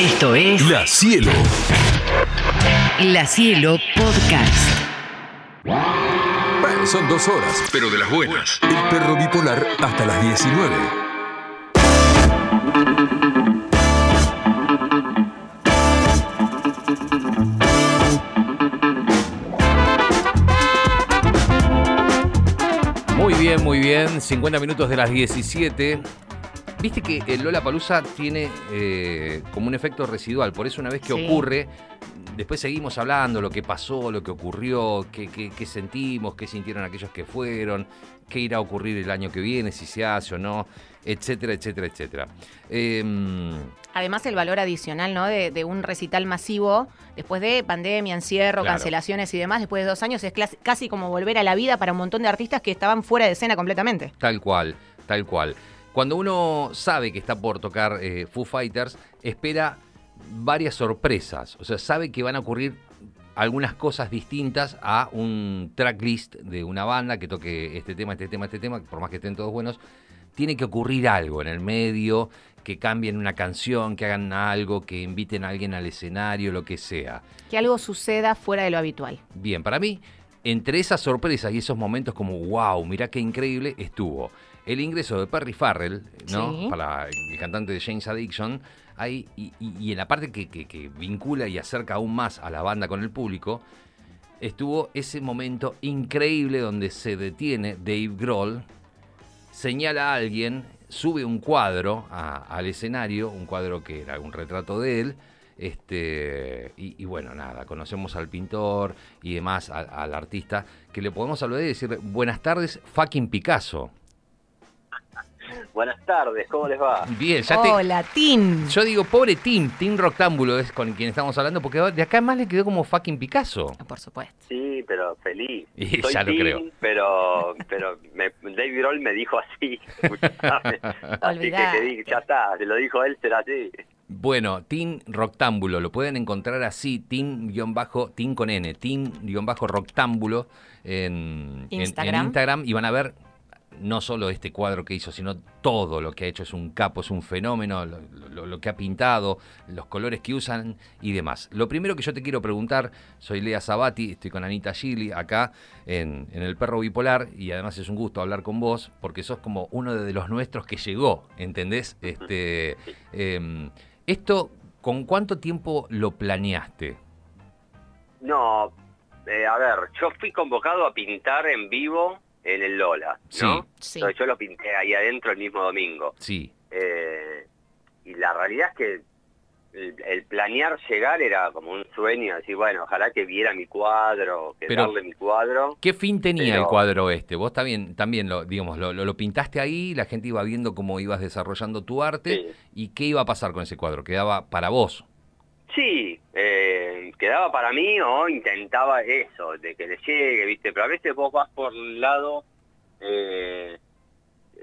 Esto es La Cielo. La Cielo Podcast. Bueno, son dos horas. pero de las buenas. El perro bipolar hasta las 19. Muy bien, muy bien. 50 minutos de las 17. Viste que el Lola Palusa tiene eh, como un efecto residual. Por eso, una vez que Sí. ocurre, después seguimos hablando lo que pasó, lo que ocurrió, qué, qué- qué sentimos, qué sintieron aquellos que fueron, qué irá a ocurrir el año que viene, si se hace o no, etcétera, etcétera, etcétera. Em, Además, el valor adicional ¿no? de, de un recital masivo, después de pandemia, encierro, Claro. cancelaciones y demás, después de dos años, es casi como volver a la vida para un montón de artistas que estaban fuera de escena completamente. Tal cual, tal cual. Cuando uno sabe que está por tocar eh, Foo Fighters, espera varias sorpresas. O sea, sabe que van a ocurrir algunas cosas distintas a un tracklist de una banda que toque este tema, este tema, este tema, por más que estén todos buenos. Tiene que ocurrir algo en el medio, que cambien una canción, que hagan algo, que inviten a alguien al escenario, lo que sea. Que algo suceda fuera de lo habitual. Bien, para mí, entre esas sorpresas y esos momentos como, wow, mirá qué increíble, estuvo el ingreso de Perry Farrell, ¿no? Sí. Para el cantante de James Addiction, ahí, y, y- y en la parte que, que- que vincula y acerca aún más a la banda con el público, estuvo ese momento increíble donde se detiene Dave Grohl, señala a alguien, sube un cuadro a- al escenario, un cuadro que era un retrato de él, este, y, y bueno, nada, conocemos al pintor y demás, al, al artista, que le podemos saludar y decir, buenas tardes, fucking Picasso. Buenas tardes, ¿cómo les va? Bien, ya te... Hola, Tin. Yo digo, pobre Tim, Tim Roctámbulo es con quien estamos hablando, porque de acá más le quedó como fucking Picasso. Por supuesto. Sí, pero feliz. Y Soy ya lo Tim, creo. Pero, pero me, Dave Grohl me dijo así. escuchame. así que, que ya está, se lo dijo él, será así. Bueno, Team Roctámbulo, lo pueden encontrar así, Team-Bajo, Team con N, Team-Roctámbulo en en- Instagram. en Instagram y van a ver no solo este cuadro que hizo, sino todo lo que ha hecho. Es un capo, es un fenómeno, lo, que ha pintado, los colores que usan y demás. Lo primero que yo te quiero preguntar, soy Lea Sabati, estoy con Anita Gili acá en, en El Perro Bipolar y además es un gusto hablar con vos porque sos como uno de los nuestros que llegó, ¿entendés? Este, em, esto, ¿con cuánto tiempo lo planeaste? No, eh, a ver, yo fui convocado a pintar en vivo en el Lola, ¿no? Sí. Entonces yo lo pinté ahí adentro el mismo domingo. Sí, Eh, y la realidad es que el, el planear llegar era como un sueño, decir, bueno, ojalá que viera mi cuadro, que Pero- darle mi cuadro. ¿Qué fin tenía Pero- el cuadro este? Vos también, también lo, digamos, lo, lo- lo pintaste ahí, la gente iba viendo cómo ibas desarrollando tu arte Sí. y qué iba a pasar con ese cuadro, quedaba para vos. Sí, eh, quedaba para mí o intentaba eso, de que le llegue, ¿viste? Pero a veces vos vas por un lado, eh,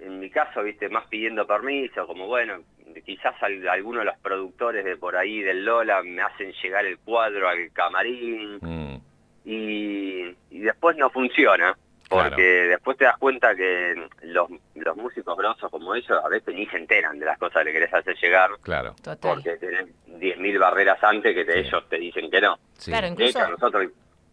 en mi caso, ¿viste? Más pidiendo permiso, como bueno, quizás al- algunos de los productores de por ahí del Lola me hacen llegar el cuadro al camarín Mm, y, y después no funciona. Porque Claro. después te das cuenta que los, los músicos grosos como ellos a veces ni se enteran de las cosas que querés hacer llegar claro, Total. porque tenés 10.000 barreras antes que te- Sí. ellos te dicen que no. sí. Claro, De incluso. hecho, a nosotros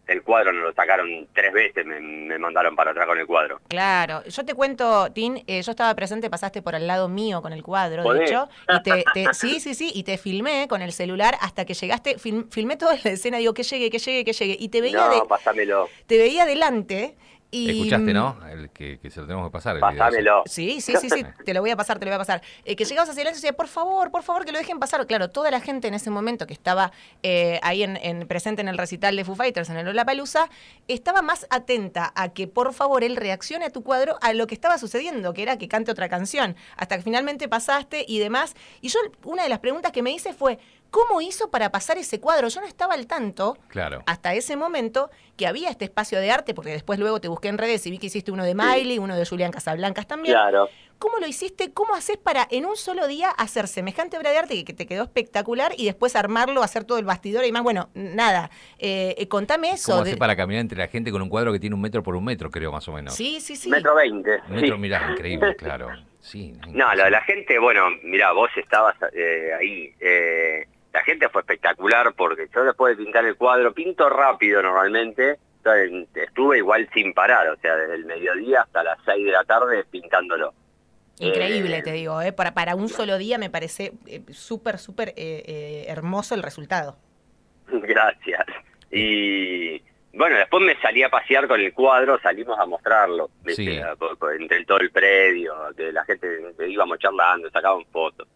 el cuadro nos lo sacaron tres veces, me, me mandaron para atrás con el cuadro. Claro, yo te cuento, Tin, eh, yo estaba presente, pasaste por al lado mío con el cuadro, de hecho, y te, te- sí, sí, sí, y te filmé con el celular hasta que llegaste, film- filmé toda la escena, digo, que llegue, que llegue, que llegue, y te veía, No, de, pasámelo, te veía adelante y... Escuchaste, ¿no? El que, que se lo tenemos que pasar. el pasámelo. Sí, sí, sí, sí, te lo voy a pasar, te lo voy a pasar. Eh, que llegabas hacia adelante y decía, por favor, por favor, que lo dejen pasar. Claro, toda la gente en ese momento que estaba eh, ahí en, en- presente en el recital de Foo Fighters, en el Lollapalooza, estaba más atenta a que, por favor, él reaccione a tu cuadro a lo que estaba sucediendo, que era que cante otra canción, hasta que finalmente pasaste y demás. Y yo, una de las preguntas que me hice fue, ¿cómo hizo para pasar ese cuadro? Yo no estaba al tanto Claro. hasta ese momento que había este espacio de arte, porque después luego te busqué en redes y vi que hiciste uno de Miley, uno de Julián Casablancas también. Claro. ¿Cómo lo hiciste? ¿Cómo haces para en un solo día hacer semejante obra de arte que- te quedó espectacular y después armarlo, hacer todo el bastidor y más? Bueno, nada. Eh, eh, contame eso. ¿Cómo de- hace para caminar entre la gente con un cuadro que tiene un metro por un metro, creo, más o menos? Sí, sí, sí. Metro veinte. Un metro, sí. mirá, increíble, claro. Sí. No, lo de la gente, bueno, mirá, vos estabas eh, ahí. eh, la espectacular porque yo después de pintar el cuadro, pinto rápido normalmente, entonces, estuve igual sin parar, o sea, desde el mediodía hasta las 6 de la tarde pintándolo. Increíble, Eh, te digo, ¿eh? para, para un solo día me parece eh, súper, súper eh, eh, hermoso el resultado. Gracias. Y bueno, después me salí a pasear con el cuadro, salimos a mostrarlo, ¿viste? Sí. A- por- por- entre todo el predio, que la gente íbamos charlando, sacaban fotos.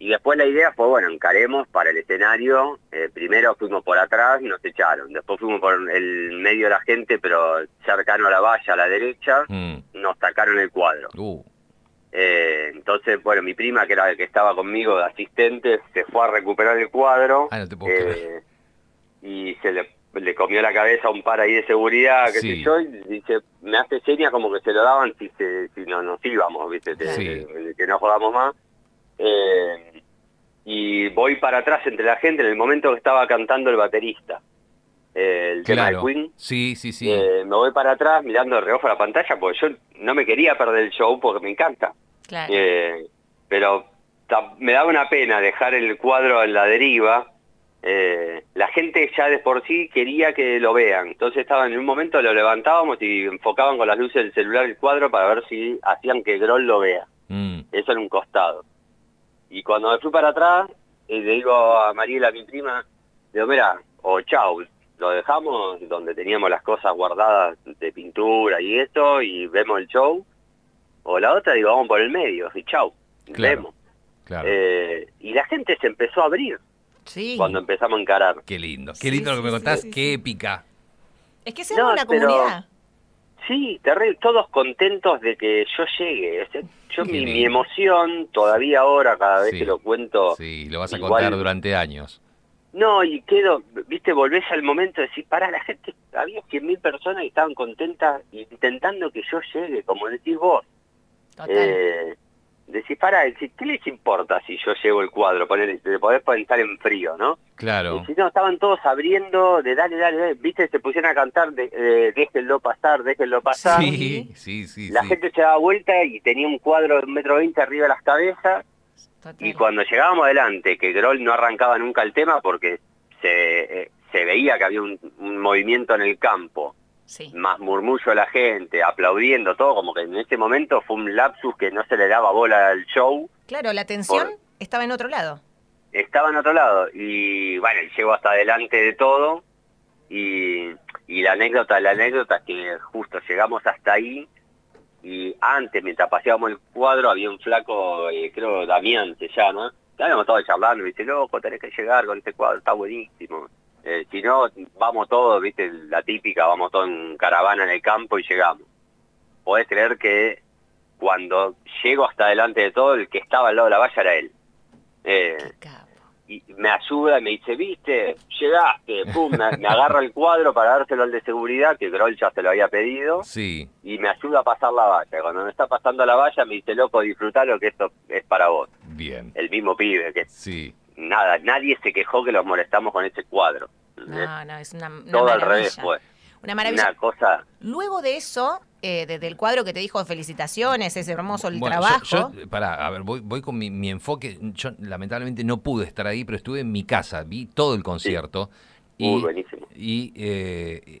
Y después la idea fue, bueno, encaremos para el escenario. Eh, primero fuimos por atrás y nos echaron. Después fuimos por el medio de la gente, pero cercano a la valla, a la derecha, Mm. nos sacaron el cuadro. Uh, Eh, entonces, bueno, mi prima, que era la que estaba conmigo de asistente, se fue a recuperar el cuadro. Ah, no te puedo eh, y se le, le comió la cabeza a un par ahí de seguridad, qué Sí. sé yo, y dice, me hace señas como que se lo daban si, se, si no nos íbamos, ¿viste? Sí. que no jugamos más. Eh, y voy para atrás entre la gente en el momento que estaba cantando el baterista. eh, el tema de claro. Queen. Sí, sí, sí. Eh, me voy para atrás mirando de reojo a la pantalla porque yo no me quería perder el show porque me encanta. Claro. Eh, pero me daba una pena dejar el cuadro en la deriva. Eh, la gente ya de por sí quería que lo vean. Entonces estaban en un momento, lo levantábamos y enfocaban con las luces del celular el cuadro para ver si hacían que Groll lo vea. Mm. Eso en un costado. Y cuando me fui para atrás, eh, le digo a Mariela, mi prima, le digo, mira, o chau, lo dejamos donde teníamos las cosas guardadas de pintura y eso, y vemos el show. O la otra, digo, vamos por el medio, y chau, Claro. vemos. Claro. Eh, y la gente se empezó a abrir sí. cuando empezamos a encarar. Qué lindo. Qué Sí, lindo lo que me contás. sí, Qué épica. Es que se No, una pero- comunidad. Sí, terrible, todos contentos de que yo llegue. Yo mi, mi emoción, todavía ahora, cada vez Sí. que lo cuento, Sí, lo vas a igual- contar durante años. No, y quedo, viste, volvés al momento de decir, pará, la gente, había 100.000 personas y estaban contentas intentando que yo llegue, como decís vos. Total. Eh, decís, pará, decís, ¿qué les importa si yo llevo el cuadro? Poner, te podés pensar en frío, ¿no? Claro. Y si no, estaban todos abriendo, de dale, dale, dale, viste, se pusieron a cantar, de, déjenlo pasar, déjenlo pasar. Sí, sí, sí. La sí. gente se daba vuelta y tenía un cuadro de un metro veinte arriba de las cabezas Total. y cuando llegábamos adelante, que Groll no arrancaba nunca el tema porque se, eh, se veía que había un, un movimiento en el campo, Sí. más murmullo de la gente, aplaudiendo todo, como que en ese momento fue un lapsus que no se le daba bola al show, Claro, la tensión Por- estaba en otro lado. estaba en otro lado. Y bueno, llegó hasta adelante de todo. Y, y la anécdota, la anécdota es que justo llegamos hasta ahí. Y antes, mientras paseábamos el cuadro, había un flaco, eh, creo Damián se llama. Estábamos todos charlando, me dice, loco, tenés que llegar con este cuadro, está buenísimo. Eh, si no, vamos todos, viste, la típica, vamos todos en caravana en el campo y llegamos. Podés creer que cuando llego hasta adelante de todo, el que estaba al lado de la valla era él. Eh, y me ayuda y me dice, viste, llegaste, pum, me, me agarra el cuadro para dárselo al de seguridad, que Groll ya se lo había pedido, Sí. y me ayuda a pasar la valla. Cuando me está pasando la valla me dice, loco, disfrutalo que esto es para vos. Bien. El mismo pibe, que Sí. nada, nadie se quejó que los molestamos con ese cuadro. No, no, es una, una Todo al maravilla. revés fue. Una maravilla. Una cosa... Luego de eso, eh, desde el cuadro que te dijo felicitaciones, es hermoso el Bueno, trabajo. Yo, pará, a ver, voy, voy con mi, mi enfoque. Yo lamentablemente no pude estar ahí, pero estuve en mi casa, vi todo el concierto. Uy, Y, buenísimo. y eh,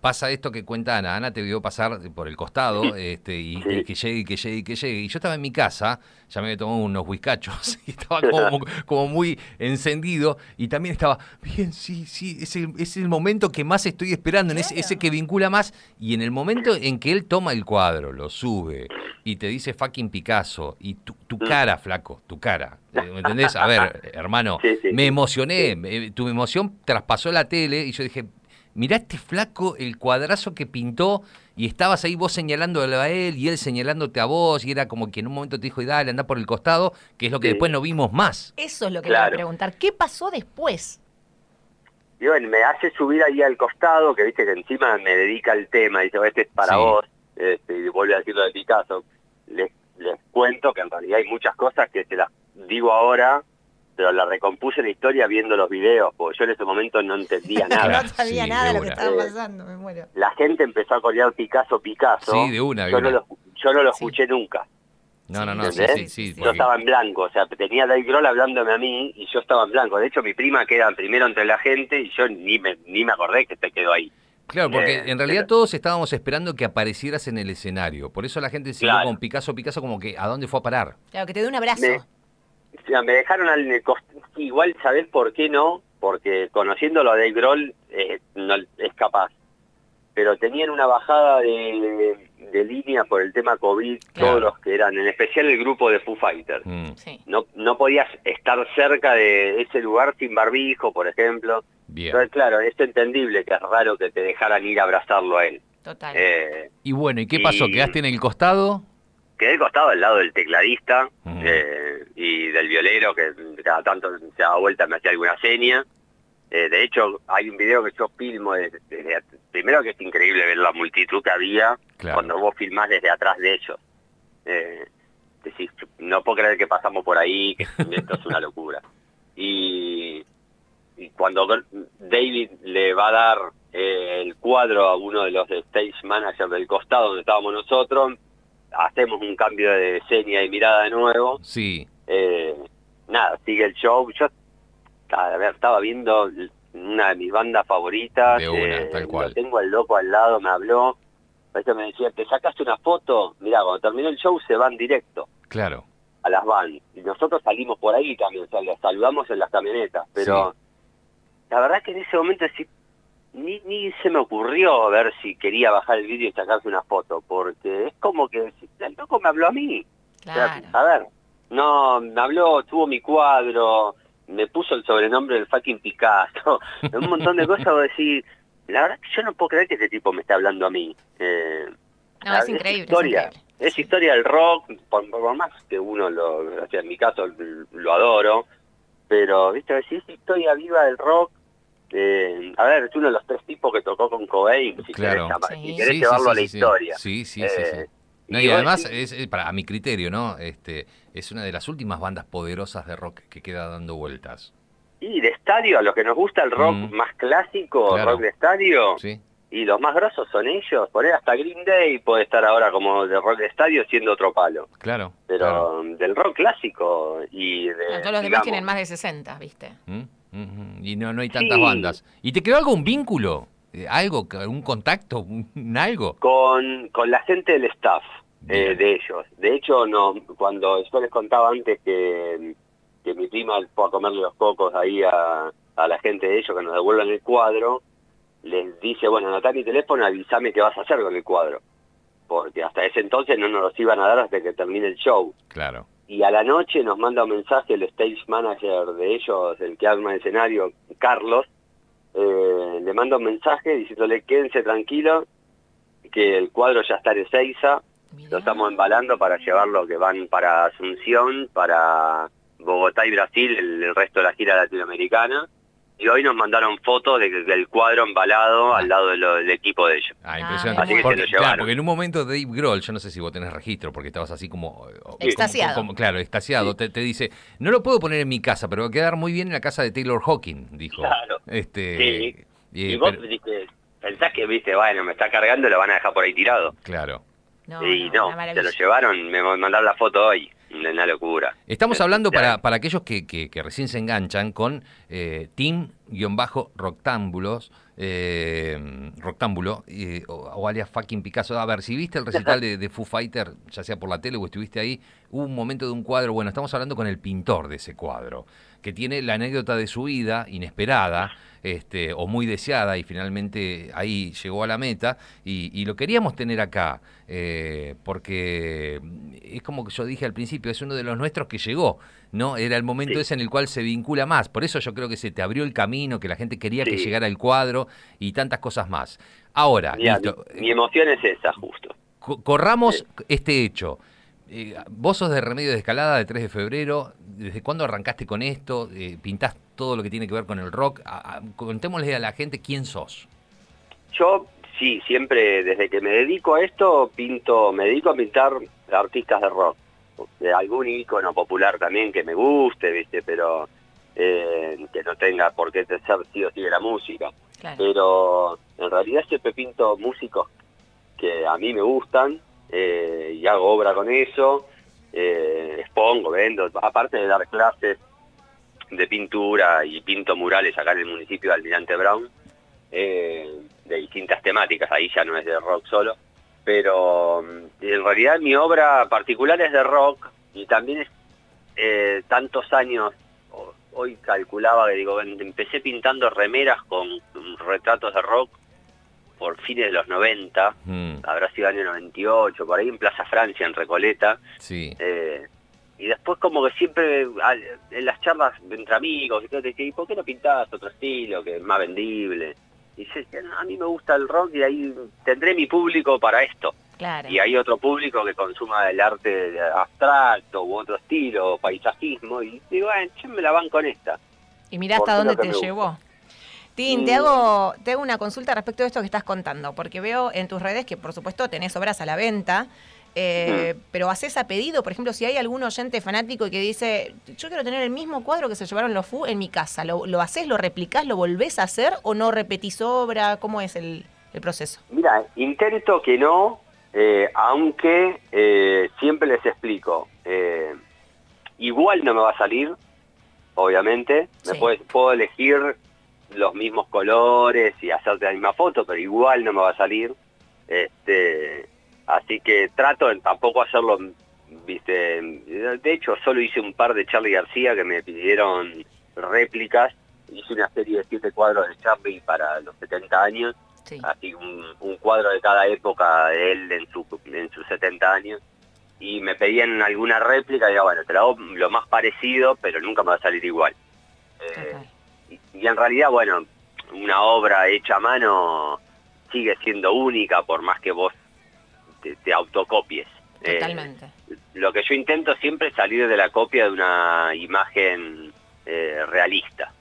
pasa esto que cuenta Ana. Ana te vio pasar por el costado este, y, Sí. y que llegue, y que llegue, y que llegue. Y yo estaba en mi casa, ya me había tomado unos whiskachos y estaba como, como muy encendido. Y también estaba, bien, sí, sí, es el, es el momento que más estoy esperando, en ese, que vincula más. Y en el momento en que él toma el cuadro, lo sube y te dice fucking Picasso, y tu, tu Mm. cara, flaco, tu cara. ¿Me entendés? A ver, hermano, Sí, sí, me emocioné, tu emoción traspasó la tele y yo dije, mirá este flaco, el cuadrazo que pintó y estabas ahí vos señalándole a él y él señalándote a vos y era como que en un momento te dijo, y dale, anda por el costado, que es lo que Sí. después no vimos más. Eso es lo que le voy a Claro. preguntar. ¿Qué pasó después? Y bueno, me hace subir ahí al costado, que viste que encima me dedica el tema, dice, este es para Sí. vos, este, y vuelve a decirlo de Picasso. Les, les cuento que en realidad hay muchas cosas que te las digo ahora, pero la recompuse la historia viendo los videos, porque yo en ese momento no entendía nada. no sabía sí, nada de lo que estaba Eh, pasando, me muero. La gente empezó a corear Picasso, Picasso. Sí, de una, de Yo no lo, yo no lo Sí. escuché nunca. No, no, no, sí, ¿Entendés? sí, sí. Yo porque- estaba en blanco, o sea, tenía Dave Grohl hablándome a mí y yo estaba en blanco. De hecho, mi prima queda primero entre la gente y yo ni me, ni me acordé que te quedó ahí. Claro, porque Eh, en realidad pero- todos estábamos esperando que aparecieras en el escenario. Por eso la gente siguió Claro. con Picasso, Picasso como que ¿a dónde fue a parar? Claro, que te dé un abrazo. Me- me dejaron al cost- igual, ¿sabés por qué no? Porque conociéndolo a Dave Grohl eh, no es capaz. Pero tenían una bajada de, de línea por el tema COVID, Claro. todos los que eran, en especial el grupo de Foo Fighters. Mm, Sí. No, no podías estar cerca de ese lugar sin barbijo, por ejemplo. bien. Entonces, claro, es entendible que es raro que te dejaran ir a abrazarlo a él. Total. Eh, Y bueno, ¿y qué pasó? y- ¿Quedaste en el costado? quedé costado al lado del tecladista Ujú. eh, y del violero que cada tanto se daba vuelta me hacía alguna seña. Eh, de hecho, hay un video que yo filmo desde, desde primero que es increíble ver la multitud que había Claro. cuando vos filmás desde atrás de ellos. Eh, decís, no puedo creer que pasamos por ahí, que esto es una locura. Y, y cuando David le va a dar eh, el cuadro a uno de los stage managers del costado donde estábamos nosotros, hacemos un cambio de seña y mirada de nuevo. Sí, Eh, nada, sigue el show. Yo a ver, estaba viendo una de mis bandas favoritas. De una, eh, tal cual. Lo tengo al loco al lado, me habló. A veces me decía, ¿te sacaste una foto? Mirá, cuando terminó el show se van directo claro. a las van. Y nosotros salimos por ahí también, o sea, los saludamos en las camionetas. Pero la verdad que en ese momento sí, ni, ni se me ocurrió ver si quería bajar el vídeo y sacarse una foto, porque es como que el loco me habló a mí. O sea, Claro. a ver, no, me habló, tuvo mi cuadro, me puso el sobrenombre del fucking Picasso, un montón de cosas, vos decís, la verdad que yo no puedo creer que este tipo me esté hablando a mí. Eh, No, es increíble. es historia, increíble. es historia del rock, por, por más que uno lo, o sea, en mi caso lo adoro, pero, viste, si es historia viva del rock, eh, a ver, es uno de los tres tipos que tocó con Cobain, si Claro. querés, llamar- Sí. si querés Sí, llevarlo sí, a la historia. Sí, sí, sí, sí. Eh, No, y además, decís- es, es para a mi criterio, ¿no? Este, es una de las últimas bandas poderosas de rock que queda dando vueltas. Y de estadio, a los que nos gusta el rock Mm. más clásico, Claro. rock de estadio, ¿Sí? y los más grosos son ellos. Poner hasta Green Day puede estar ahora como de rock de estadio siendo otro palo. Claro. Pero claro. del rock clásico y de... Claro, todos los demás tienen más de 60, ¿viste? ¿Mm? Ujú. Y no, no hay tantas Sí. bandas. ¿Y te quedó algún vínculo? Eh, ¿Algo? ¿Un contacto? ¿Un algo? Con, con la gente del staff eh, de ellos. De hecho, no, cuando yo les contaba antes que, que mi prima fue a comerle los cocos ahí a, a la gente de ellos que nos devuelvan el cuadro, les dice, bueno, anotá mi teléfono, avísame qué vas a hacer con el cuadro. Porque hasta ese entonces no nos los iban a dar hasta que termine el show. Claro. y a la noche nos manda un mensaje el stage manager de ellos, el que arma el escenario, Carlos, eh, le manda un mensaje diciéndole quédense tranquilos, que el cuadro ya está en Ezeiza, Mirá. lo estamos embalando para llevarlo, que van para Asunción, para Bogotá y Brasil, el, el resto de la gira latinoamericana, y hoy nos mandaron fotos de, del cuadro embalado al lado de lo- del equipo de ellos. Ah, Ah, impresionante. Así que se porque, claro, porque en un momento Dave Grohl, yo no sé si vos tenés registro, porque estabas así como... eh, como- Extasiado. como- claro, extasiado. Te, te dice, no lo puedo poner en mi casa, pero va a quedar muy bien en la casa de Taylor Hawking, dijo. Claro. Este, Sí. y- y vos pero- dijiste, pensás que, viste, bueno, me está cargando y lo van a dejar por ahí tirado. claro. No, y no, se lo llevaron, me mandaron la foto hoy, una locura. Estamos hablando para, para aquellos que, que- que recién se enganchan con eh, Team-Roctámbulos, eh, Roctámbulo, eh, o, o alias fucking Picasso. A ver, si viste el recital de, Foo Fighter, ya sea por la tele o estuviste ahí, hubo un momento de un cuadro, bueno, estamos hablando con el pintor de ese cuadro, que tiene la anécdota de su vida, inesperada, este, o muy deseada, y finalmente ahí llegó a la meta, y, y lo queríamos tener acá, eh, porque es como que yo dije al principio, es uno de los nuestros que llegó, ¿no? Era el momento Sí. ese en el cual se vincula más, por eso yo creo que se te abrió el camino, que la gente quería que llegara el cuadro, y tantas cosas más. Ahora, Mirá, listo, mi, mi emoción es esa, justo. Co- corramos este hecho. Eh, vos sos de Remedio de Escalada de 3 de febrero. ¿Desde cuándo arrancaste con esto? Eh, ¿Pintás todo lo que tiene que ver con el rock? A- a- contémosle a la gente quién sos. Yo, sí, siempre, desde que me dedico a esto, pinto, me dedico a pintar artistas de rock. De algún ícono popular también que me guste, ¿viste? Pero eh, que no tenga por qué ser sí o sí de la música. Claro. pero en realidad siempre pinto músicos que a mí me gustan eh, y hago obra con eso eh, expongo, vendo, aparte de dar clases de pintura y pinto murales acá en el municipio de Almirante Brown, eh, de distintas temáticas, ahí ya no es de rock solo, pero mm, en realidad mi obra particular es de rock y también es eh, tantos años, hoy calculaba que digo, empecé pintando remeras con retratos de rock por fines de los 90, Mm, habrá sido año 98, por ahí en Plaza Francia, en Recoleta, sí. eh, y después como que siempre al- en las charlas entre amigos y todo, te decía, ¿y por qué no pintás otro estilo que es más vendible? Y dice, "No, a mí me gusta el rock y ahí tendré mi público para esto. Claro. Y hay otro público que consuma el arte abstracto u otro estilo, paisajismo, y digo, bueno, yo me la van con esta. Y mirá hasta dónde te llevó. Tin, te hago, te hago una consulta respecto de esto que estás contando, porque veo en tus redes que por supuesto tenés obras a la venta, eh, pero haces a pedido, por ejemplo, si hay algún oyente fanático que dice, yo quiero tener el mismo cuadro que se llevaron los FU en mi casa, ¿lo, lo haces, lo replicás, lo volvés a hacer o no repetís obra? ¿Cómo es el, el proceso? Mira, intento que no, eh, aunque eh, siempre les explico, eh, igual no me va a salir, obviamente, me puedo, puedo elegir los mismos colores y hacerte la misma foto, pero igual no me va a salir. Este, así que trato en tampoco hacerlo, viste, de hecho solo hice un par de Charlie García que me pidieron réplicas, hice una serie de siete cuadros de Charlie para los 70 años Sí. así un, un cuadro de cada época de él en, su, en sus 70 años y me pedían alguna réplica y digo, bueno, te lo hago lo más parecido, pero nunca me va a salir igual. Eh, y en realidad, bueno, una obra hecha a mano sigue siendo única por más que vos te, te autocopies. Eh, Totalmente. lo que yo intento siempre es salir de la copia de una imagen eh, realista.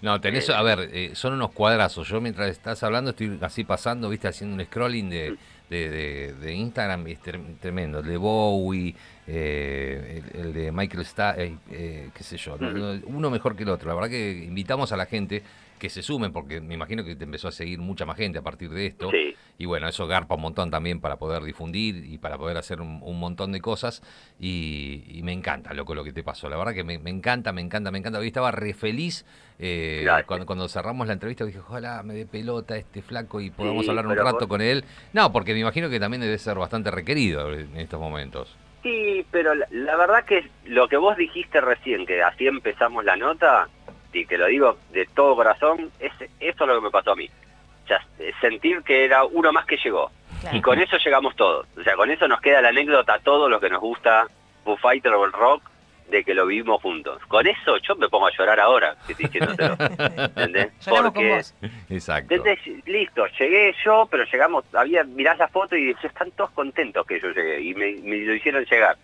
No, tenés, a ver, eh, son unos cuadrazos. Yo mientras estás hablando estoy así pasando, viste, haciendo un scrolling de, de, de- de Instagram, y es trem- tremendo. El de Bowie, eh, el, el de Michael Sta eh, eh, qué sé yo, no- no, uno mejor que el otro. La verdad que invitamos a la gente que se sumen, porque me imagino que te empezó a seguir mucha más gente a partir de esto. Sí. Y bueno, eso garpa un montón también para poder difundir y para poder hacer un, un montón de cosas. Y, y me encanta, loco, lo que te pasó. La verdad que me, me encanta, me encanta, me encanta. Hoy estaba re feliz eh, cuando, cuando cerramos la entrevista. Dije, ojalá me dé pelota este flaco y podamos Sí, hablar un rato vos- con él. No, porque me imagino que también debe ser bastante requerido en estos momentos. Sí, pero la, la verdad que lo que vos dijiste recién, que así empezamos la nota, y te lo digo de todo corazón, es, eso es lo que me pasó a mí. O sea, sentir que era uno más que llegó. Claro. Y con eso llegamos todos. O sea, con eso nos queda la anécdota a todos los que nos gusta Foo Fighter o el rock, de que lo vivimos juntos. Con eso yo me pongo a llorar ahora, diciéndotelo. ¿Entendés? Porque- vos. Exacto. ¿Entendés? Listo, llegué yo, pero llegamos, había, mirás la foto y están todos contentos que yo llegué, y me, me lo hicieron llegar.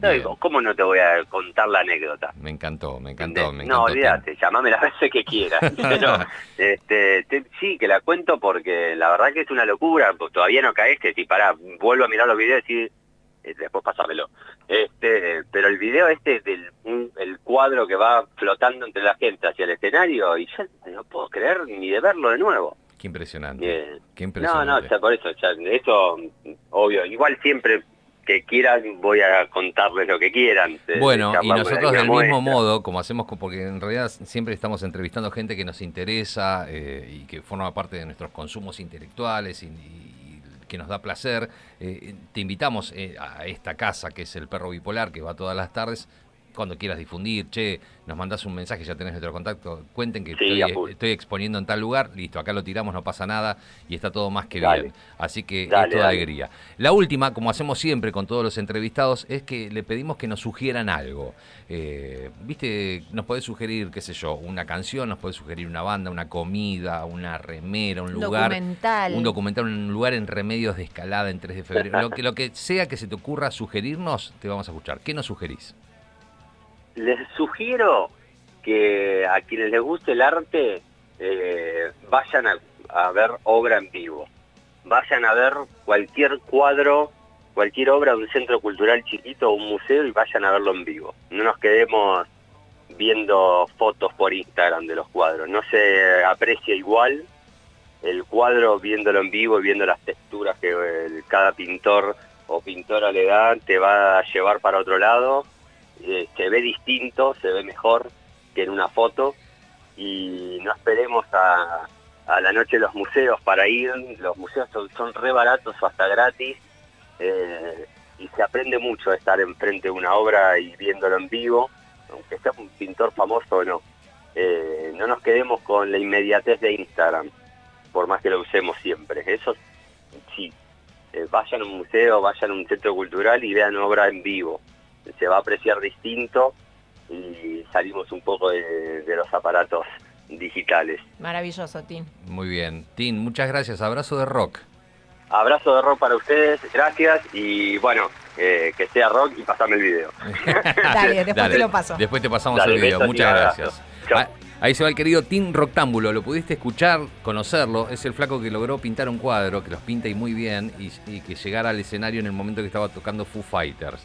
No, digo, ¿cómo no te voy a contar la anécdota? Me encantó, me encantó, me no, olvídate, llamame las veces que quieras. Pero, este, te- sí, que la cuento porque la verdad que es una locura, pues todavía no caes que si para, vuelvo a mirar los videos y eh, después pásamelo. Este, pero el video este del un- el cuadro que va flotando entre la gente hacia el escenario y yo no puedo creer ni de verlo de nuevo. Qué impresionante. Qué No, impresionante. no, o sea, por eso, eso, obvio, igual siempre que quieran voy a contarles lo que quieran. de Bueno, y nosotros del mismo modo, como hacemos, porque en realidad siempre estamos entrevistando gente que nos interesa eh, y que forma parte de nuestros consumos intelectuales y, y que nos da placer, eh, te invitamos eh, a esta casa que es el Perro Bipolar, que va todas las tardes. Cuando quieras difundir, che, nos mandás un mensaje, ya tenés nuestro contacto, cuenten que Sí, a estoy, exponiendo en tal lugar, listo, acá lo tiramos, no pasa nada y está todo más que Dale. bien. Así que Dale, es toda dale. alegría. La última, como hacemos siempre con todos los entrevistados, es que le pedimos que nos sugieran algo. Eh, Viste, nos podés sugerir, qué sé yo, una canción, nos podés sugerir una banda, una comida, una remera, un lugar. Documental. Un documental, un lugar en Remedios de Escalada en 3 de febrero. Lo que, lo que sea que se te ocurra sugerirnos, te vamos a escuchar. ¿Qué nos sugerís? Les sugiero que a quienes les guste el arte eh, vayan a, ver obra en vivo. Vayan a ver cualquier cuadro, cualquier obra de un centro cultural chiquito o un museo y vayan a verlo en vivo. No nos quedemos viendo fotos por Instagram de los cuadros. No se aprecia igual el cuadro viéndolo en vivo y viendo las texturas que cada pintor o pintora le da, te va a llevar para otro lado, eh, se ve distinto, se ve mejor que en una foto y no esperemos a, a la noche los museos para ir, los museos son, son re baratos o hasta gratis eh, y se aprende mucho de estar enfrente de una obra y viéndolo en vivo, aunque sea un pintor famoso o no. Eh, no nos quedemos con la inmediatez de Instagram, por más que lo usemos siempre. Eso sí, vayan a un museo, vayan a un centro cultural y vean obra en vivo. Se va a apreciar distinto y salimos un poco de, de los aparatos digitales. Maravilloso, Tim. Muy bien. Tin, muchas gracias. Abrazo de rock. Abrazo de rock para ustedes, gracias y bueno, eh, que sea rock y pasame el video. Dale, después te lo paso. Después te pasamos Dale, el video. Muchas gracias. Ah, Ahí se va el querido Tim Roctámbulo. Lo pudiste escuchar, conocerlo. Es el flaco que logró pintar un cuadro, que los pinta y muy bien, y, y que llegara al escenario en el momento que estaba tocando Foo Fighters.